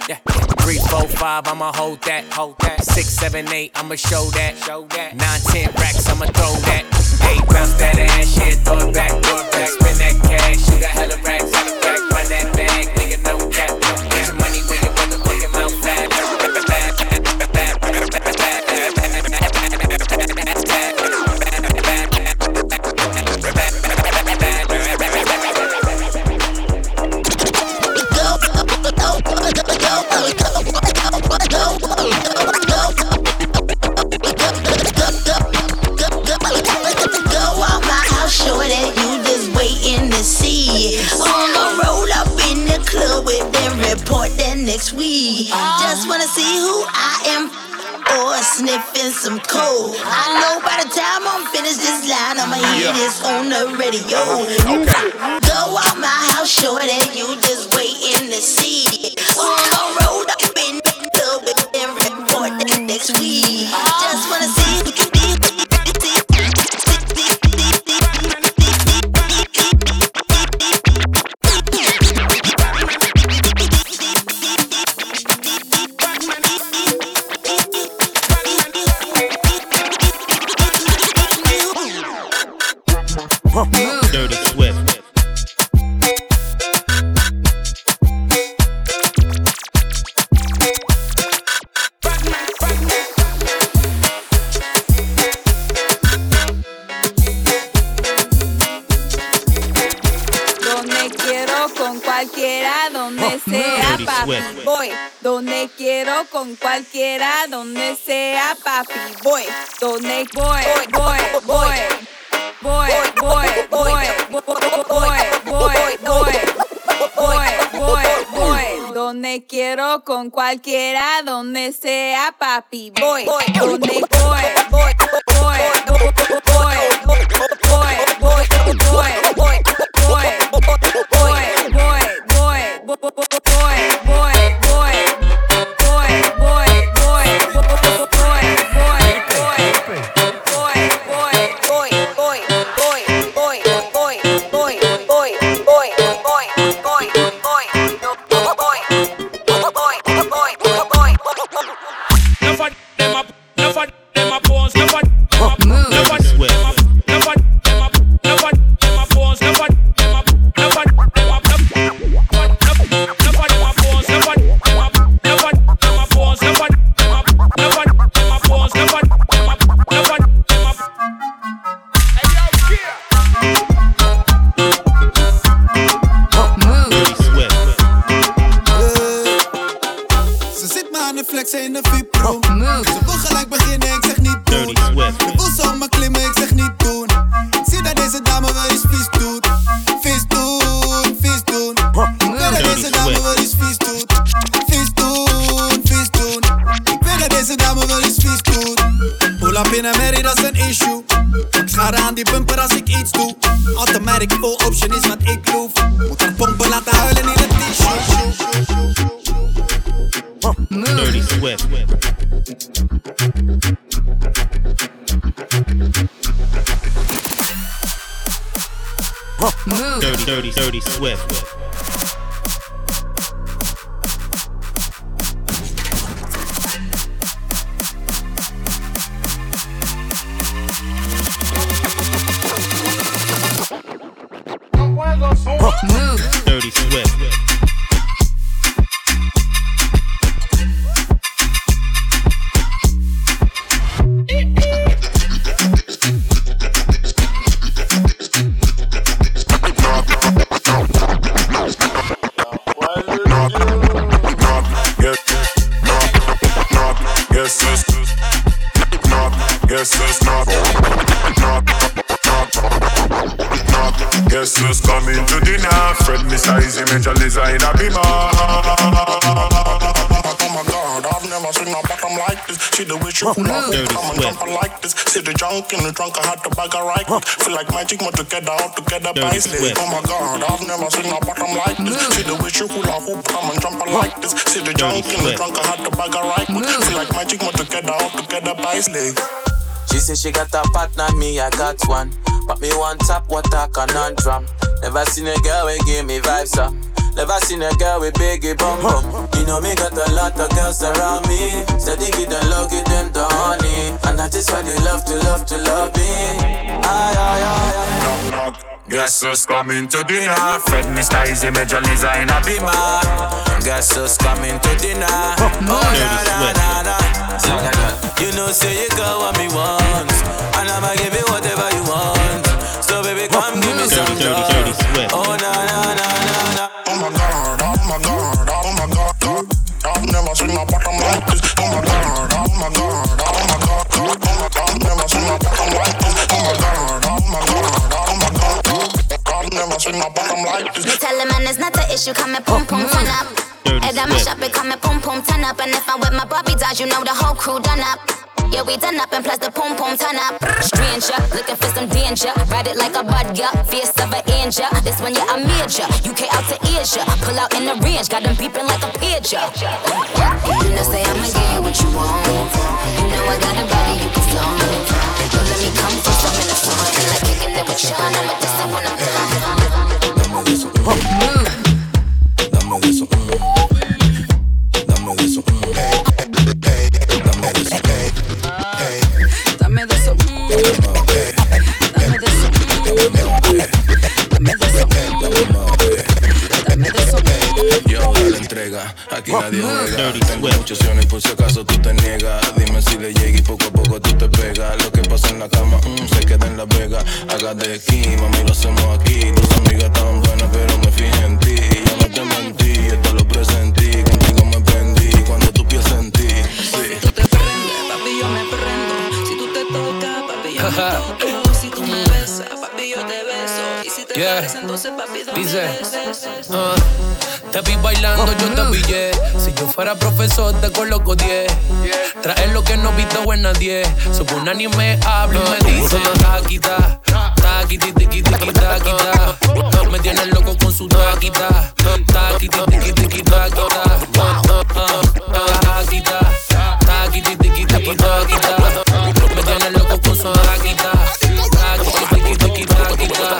Three, four, five, I'ma hold that. Hold that. Six, seven, eight, I'ma show that. Show that. Nine, ten racks, I'ma throw that. Eight, bounce that ass, shit, throw it back, throw it back. Spin that cash, yo. Uh-huh. boy, boy, boy, boy, boy, boy, boy, boy, boy, boy, boy, boy, boy. Donde quiero con cualquiera, donde sea, papi, boy, donde boy, boy, boy, boy, boy, boy, boy, boy. All together, by slave. Oh my god, I've never seen a bottom like this. Mmm. See the way she pull up, come and jump like this. See the junk in the trunk, I had to bag her right quick. Mmm. Feel like magic, more together, all together, by slave. She say she got a partner, me I got one. But me one top, what a conundrum. Never seen a girl we give me vibes up. Never seen a girl with biggie bum bum. You know me got a lot of girls around me. Steady give them love, give them the honey. And I just why they love to love to love me. Aye, aye, aye, aye. Knock, knock. Guess who's coming to dinner? Fred Mr. Eazi Major Lazer in a beamer. Guess who's coming to dinner? Oh, oh na, na, na, na. You know, say you got what me want. And I'ma give you whatever you want. So, baby, come give me some love. Oh, na, na, na, na, na. Oh my god, oh my god, oh my god, oh, god. I've never seen a bottom like this. Oh my god, oh my god, oh my god, Me tell him man it's not an issue, come and pum pum turn up. Head on my shop, it come and pum pum turn up. And if I'm with my Bobby dolls, you know the whole crew done up. Yeah, we done up and plus the pom pom turn up. Stranger, looking for some danger. Ride it like a bud, yeah. Fierce of an angel. This one, yeah, I'm major. UK out to Asia. Pull out in the range, got them beeping like a pager. You know, say I'ma give you what you want. You know I got a body you can flaunt. Don't let me come for some in the front. Like kicking it with Sean, I'ma just I wanna Dame de eso. Dame de eso. Dame de eso. Dame de eso. Dame de eso. Dame de eso. Dame de eso. Yo la entrega, aquí nadie juega. Tengo muchas opciones por si acaso tú te niegas. Dime si le llega y poco a poco tú te pegas. Lo que en la cama mm, se queda en la vega. Haga de aquí, mami, lo hacemos aquí. Tus amigas tan buenas, pero me fijé en ti. Yo no te mentí, esto lo presentí. Contigo me prendí cuando tú piensas en ti. Sí. Tú te prendes, papi, yo me prendo. Si tú te tocas, papi, yo me toco. Si tú me besas, papi, yo te beso. Y si te Yeah. parece, entonces, papi, dame Dice, besos. ah, te vi bailando, yo te pillé. Si yo fuera profesor, te coloco 10. Trae lo que no he visto en nadie. Sobre un anime hablo y me dice: Taquita, taquiti, tiqui, tiqui, taquita. Me tiene loco con su taquita. Taquiti, tiqui, tiqui, taquita. Taquita, taquiti, tiqui, taquita. Me tiene loco con su taquita. Taquiti, tiqui, tiqui, taquita.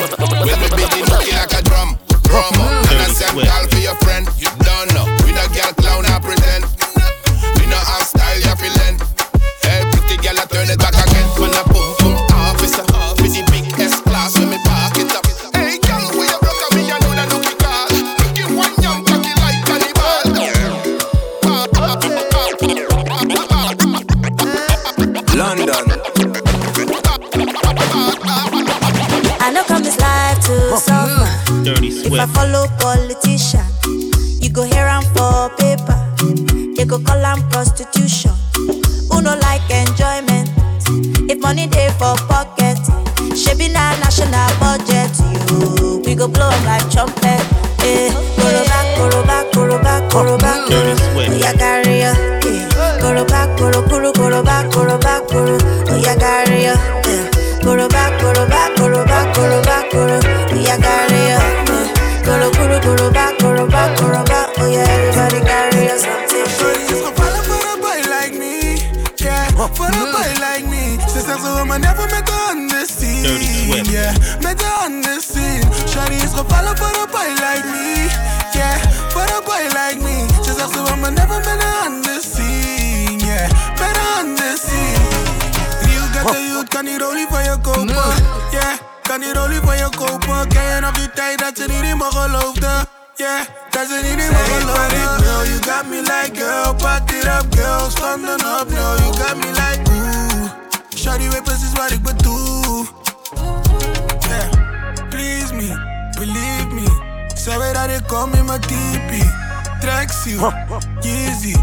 Ik kom in mijn tipi. Tracksuit, Yeezy.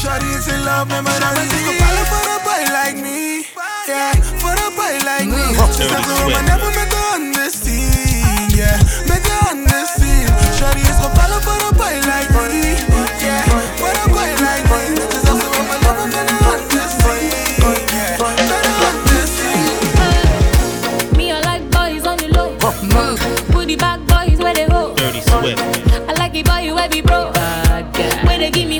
Shawty is in love met my daddy. Ik go ballen for a boy like me. Yeah, for a boy like me. Ze zegt ze wil maar never met her on the scene. Yeah, met her on the scene. Shawty is gevallen a boy like me. Yeah, for a boy like me. They give me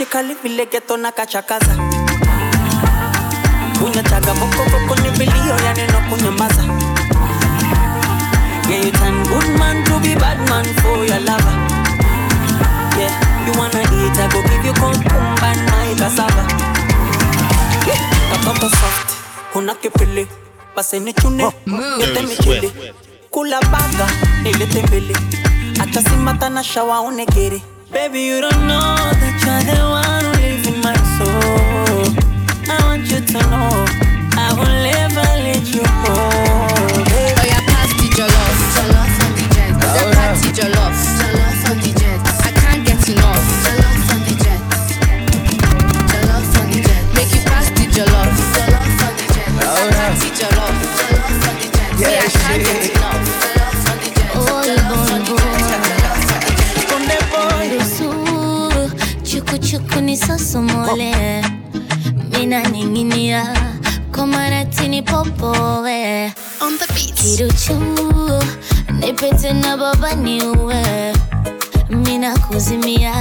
kimechekali vile na kachakaza. Unataga bokoboko ni vilio ya neno kunyamaza. Yeah, you turn good man to be bad man for your lover. Yeah, you wanna eat, I go give you cucumber and my cassava. Yeah, katoto soft, una kipili. Basi ni chune, yote michili Kula baga, nilete mbili. Acha simata na shawa unegere Baby, you don't know that you're the one who lives in my soul. I want you to know I will never let you go. Oh yeah, pass the jollof, jollof on the jet. The party jollof, jollof on the jet. I can't get enough, jollof on the jet. Jollof on the jet. Make you pass the jollof, jollof on the jet. The party jollof, jollof on the jet. See, I can't get enough, chukuni sosomole mina ninginia. Komaratini popowe. Kiruchu nipete na baba niuwe mina kuzimia.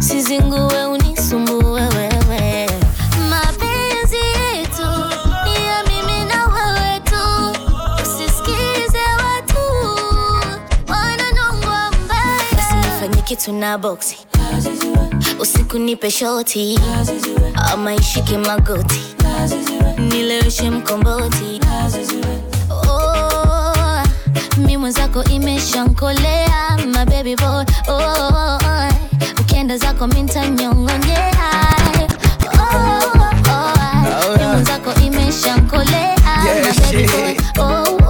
Sizinguwe unisumbue wewe. Kitu usiku Usinipe shoti ama ishike magoti, nileweshe mkomboti. Oh, mi mwenzako imeshankolea my baby boy. Oh, ukienda zako mi ntanyong'onyea. Oh, oh, mi mwenzako imeshankolea my baby boy.